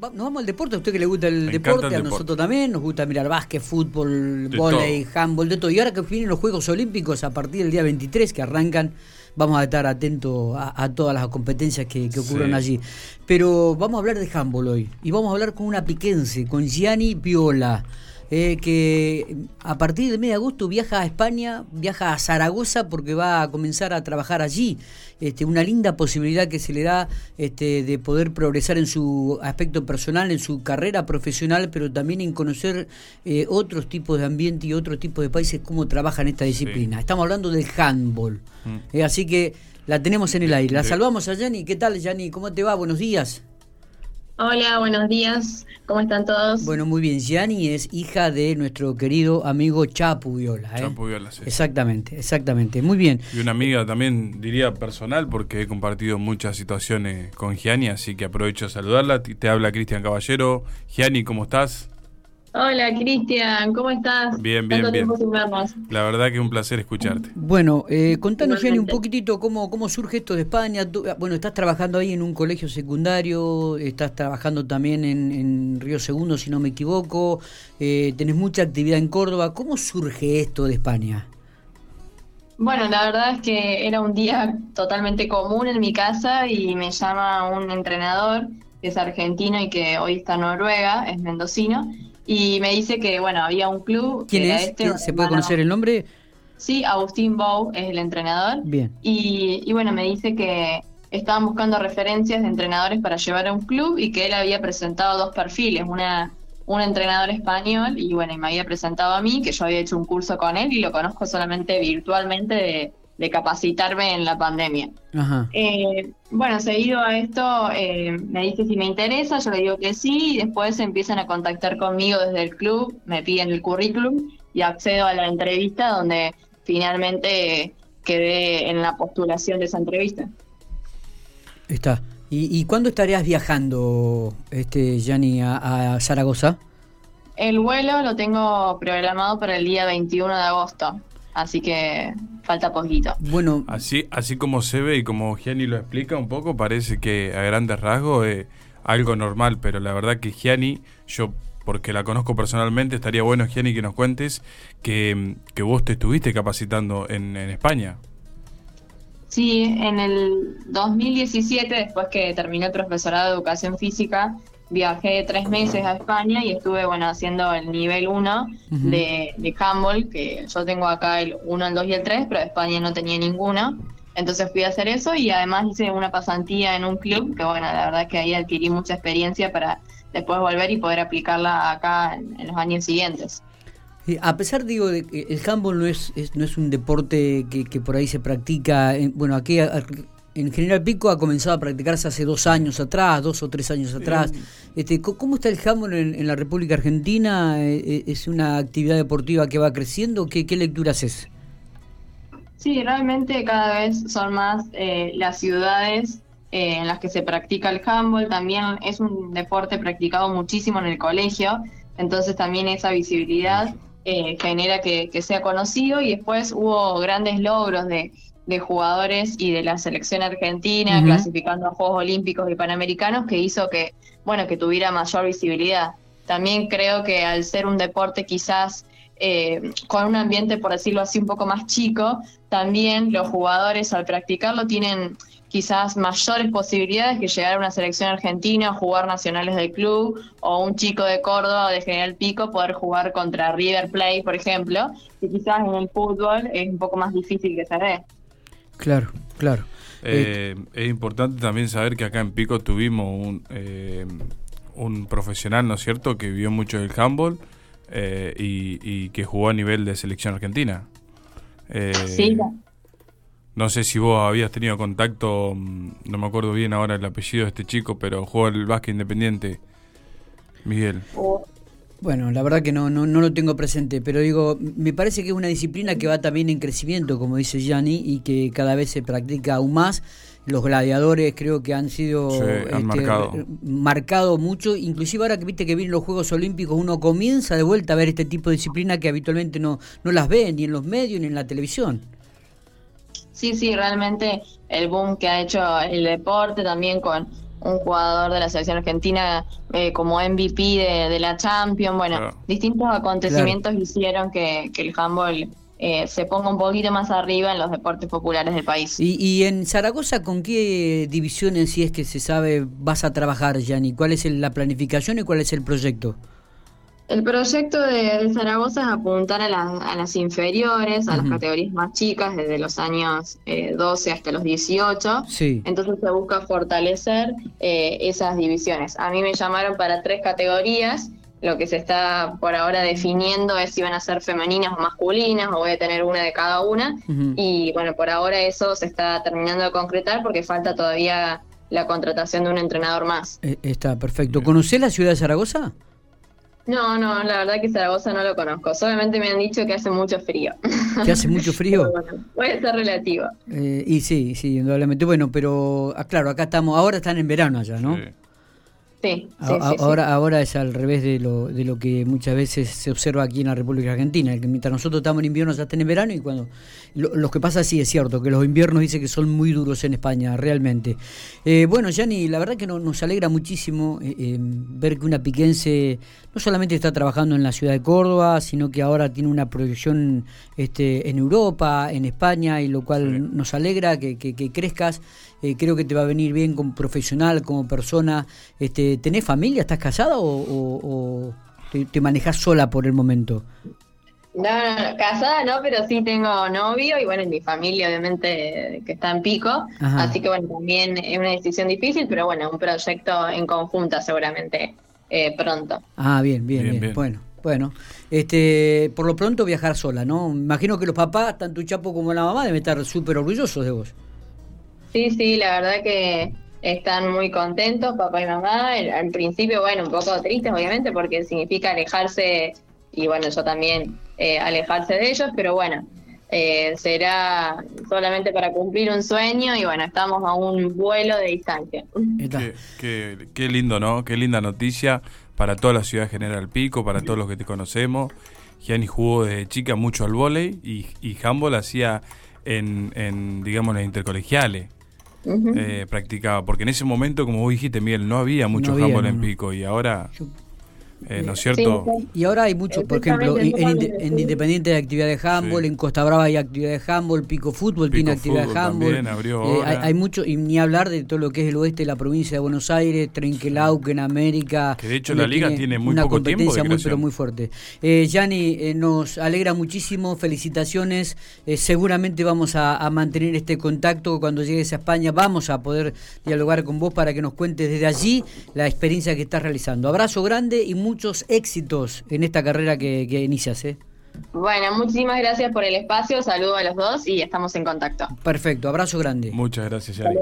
nos vamos al deporte, a usted que le gusta el deporte, a nosotros también, nos gusta mirar básquet, fútbol, volei, handball, de todo. Y ahora que vienen los Juegos Olímpicos a partir del día 23, que arrancan, vamos a estar atentos a, todas las competencias que, ocurren allí. Pero vamos a hablar de handball hoy, y vamos a hablar con una piquense, con Gianni Piola. Eh, que a partir del mes de agosto viaja a España, viaja a Zaragoza porque va a comenzar a trabajar allí. Este, una linda posibilidad que se le da este, de poder progresar en su aspecto personal, en su carrera profesional, pero también en conocer eh, otros tipos de ambiente y otros tipos de países, cómo trabajan esta disciplina. Estamos hablando del handball. Mm. Eh, así que la tenemos en el aire. La salvamos a Yani. ¿Qué tal, Yani? ¿Cómo te va? Buenos días. Hola, buenos días. ¿Cómo están todos? Bueno, muy bien. Gianni es hija de nuestro querido amigo Chapu Viola. ¿eh? Chapu Viola, sí. Exactamente, exactamente. Muy bien. Y una amiga también, diría personal, porque he compartido muchas situaciones con Gianni, así que aprovecho de saludarla. Te habla Cristian Caballero. Gianni, ¿cómo estás? Hola Cristian, ¿cómo estás? Bien, bien, bien. La verdad que es un placer escucharte. Bueno, eh, contanos, Jenny, un poquitito cómo, cómo surge esto de España. Ah, bueno, estás trabajando ahí en un colegio secundario, estás trabajando también en, Río Segundo, si no me equivoco, eh, tenés mucha actividad en Córdoba. ¿Cómo surge esto de España? Bueno, la verdad es que era un día totalmente común en mi casa y me llama un entrenador que es argentino y que hoy está en Noruega, es mendocino y me dice que, bueno, había un club. ¿Quién es? Este, ¿Se puede conocer el nombre? Sí, Agustín Bou es el entrenador. Bien. Y, y bueno, me dice que estaban buscando referencias de entrenadores para llevar a un club y que él había presentado dos perfiles, una un entrenador español y bueno, y me había presentado a mí, que yo había hecho un curso con él y lo conozco solamente virtualmente de, de capacitarme en la pandemia. Eh, bueno, seguido a esto, eh, me dice si me interesa, yo le digo que sí, y después empiezan a contactar conmigo desde el club, me piden el currículum y accedo a la entrevista donde finalmente quedé en la postulación de esa entrevista. Está. ¿Y, cuándo estarías viajando, este, Yanni, a, a Zaragoza? El vuelo lo tengo programado para el día 21 de agosto. Así que falta poquito. Bueno, así, así como se ve y como Gianni lo explica un poco, parece que a grandes rasgos es algo normal, pero la verdad que Gianni, yo porque la conozco personalmente, estaría bueno, Gianni, que nos cuentes que, que vos te estuviste capacitando en, en España. Sí, en el 2017, después que terminé el profesorado de educación física, viajé tres meses a España y estuve, bueno, haciendo el nivel 1 de, de handball, que yo tengo acá el 1, el 2 y el 3, pero España no tenía ninguno. Entonces fui a hacer eso y además hice una pasantía en un club, que bueno, la verdad es que ahí adquirí mucha experiencia para después volver y poder aplicarla acá en, los años siguientes. A pesar, digo, de que el handball no es, no es un deporte que, que, por ahí se practica, bueno, aquí en General Pico ha comenzado a practicarse hace dos años atrás, dos o tres años atrás. Este, ¿Cómo está el handball en, la República Argentina? Eh, eh, ¿Es una actividad deportiva que va creciendo? ¿Qué, qué lecturas es? Sí, realmente cada vez son más eh, las ciudades en las que se practica el handball. También es un deporte practicado muchísimo en el colegio, entonces también esa visibilidad genera que, que sea conocido y después hubo grandes logros de de jugadores y de la selección argentina clasificando a Juegos Olímpicos y Panamericanos que hizo que, bueno, que tuviera mayor visibilidad. También creo que al ser un deporte quizás eh, con un ambiente, por decirlo así, un poco más chico, también los jugadores al practicarlo tienen quizás mayores posibilidades que llegar a una selección argentina, jugar nacionales del club, o un chico de Córdoba o de General Pico poder jugar contra River Plate, por ejemplo, y quizás en el fútbol es un poco más difícil que se dé. Claro, claro. Eh, es importante también saber que acá en Pico tuvimos un, eh, un profesional, ¿no es cierto?, que vio mucho del handball eh, y, que jugó a nivel de selección argentina. sí. No sé si vos habías tenido contacto, mm, no me acuerdo bien ahora el apellido de este chico, pero jugó el básquet independiente, Miguel. Oh, bueno, la verdad que no, no, no lo tengo presente, pero digo, me parece que es una disciplina que va también en crecimiento, como dice Gianni, y que cada vez se practica aún más. Los gladiadores creo que han sido este, marcado. mucho, inclusive ahora que viste que vienen los Juegos Olímpicos, uno comienza de vuelta a ver este tipo de disciplina que habitualmente no, no las ve ni en los medios ni en la televisión. Sí, sí, realmente el boom que ha hecho el deporte también con un jugador de la selección argentina eh, como MVP de, la Champions. Bueno, distintos acontecimientos hicieron que, el handball eh, se ponga un poquito más arriba en los deportes populares del país. ¿Y, en Zaragoza con qué divisiones, si es que se sabe, vas a trabajar, Yanni? ¿Cuál es la planificación y cuál es el proyecto? El proyecto de, Zaragoza es apuntar a, las inferiores, a las categorías más chicas, desde los años 12 eh, hasta los 18. Sí. Entonces se busca fortalecer eh, esas divisiones. A mí me llamaron para tres categorías. Lo que se está por ahora definiendo es si van a ser femeninas o masculinas, o voy a tener una de cada una. Y bueno, por ahora eso se está terminando de concretar porque falta todavía la contratación de un entrenador más. Eh, está perfecto. ¿Conocés la ciudad de Zaragoza? No, no, la verdad que Zaragoza no lo conozco. Solamente me han dicho que hace mucho frío. ¿Que hace mucho frío? puede ser relativo. Eh, y sí, sí, indudablemente. Bueno, pero ah, claro, acá estamos, ahora están en verano allá, ¿no? Sí. Sí, ahora, ahora es al revés de lo, de lo que muchas veces se observa aquí en la República Argentina, que mientras nosotros estamos en invierno ya están en verano y cuando lo, que pasa sí es cierto, que los inviernos dice que son muy duros en España, realmente. Eh, bueno, Yanni, la verdad que nos alegra muchísimo eh, eh, ver que una piquense no solamente está trabajando en la ciudad de Córdoba, sino que ahora tiene una proyección este, en Europa, en España, y lo cual nos alegra que, que, crezcas. Eh, creo que te va a venir bien como profesional, como persona. Este, ¿Tenés familia? ¿Estás casada o, te, manejas sola por el momento? No, no, casada no, pero sí tengo novio y bueno, mi familia obviamente que está en pico, así que bueno, también es una decisión difícil, pero bueno, un proyecto en conjunta seguramente eh, pronto. Ah, bien, bien, bien, Bueno, bueno. Este, por lo pronto viajar sola, ¿no? Imagino que los papás, tanto Chapo como la mamá, deben estar súper orgullosos de vos. Sí, sí, la verdad que están muy contentos, papá y mamá. Al principio, bueno, un poco tristes, obviamente, porque significa alejarse, y bueno, yo también eh, alejarse de ellos, pero bueno, eh, será solamente para cumplir un sueño y bueno, estamos a un vuelo de distancia. Qué, lindo, ¿no? Qué linda noticia para toda la ciudad de General Pico, para todos los que te conocemos. Gianni jugó desde chica mucho al vóley y, y handball hacía en, en, digamos, las intercolegiales. Eh, practicaba, porque en ese momento, como vos dijiste, Miguel, no había mucho handball en Pico. Y ahora... Eh, ¿No es cierto? Y ahora hay mucho, por ejemplo, en, Independiente de actividad de handball, en Costa Brava hay actividad de handball, Pico Fútbol tiene actividad de handball. Eh, hay, mucho, y ni hablar de todo lo que es el oeste de la provincia de Buenos Aires, Trenquelauque en América. Que de hecho la liga tiene, muy una poco competencia tiempo muy, pero muy fuerte. Eh, Yanni, eh, nos alegra muchísimo, felicitaciones. seguramente vamos a, a, mantener este contacto cuando llegues a España. Vamos a poder dialogar con vos para que nos cuentes desde allí la experiencia que estás realizando. Abrazo grande y muy muchos éxitos en esta carrera que, que inicias. ¿eh? Bueno, muchísimas gracias por el espacio, saludo a los dos y estamos en contacto. Perfecto, abrazo grande. Muchas gracias, Yari.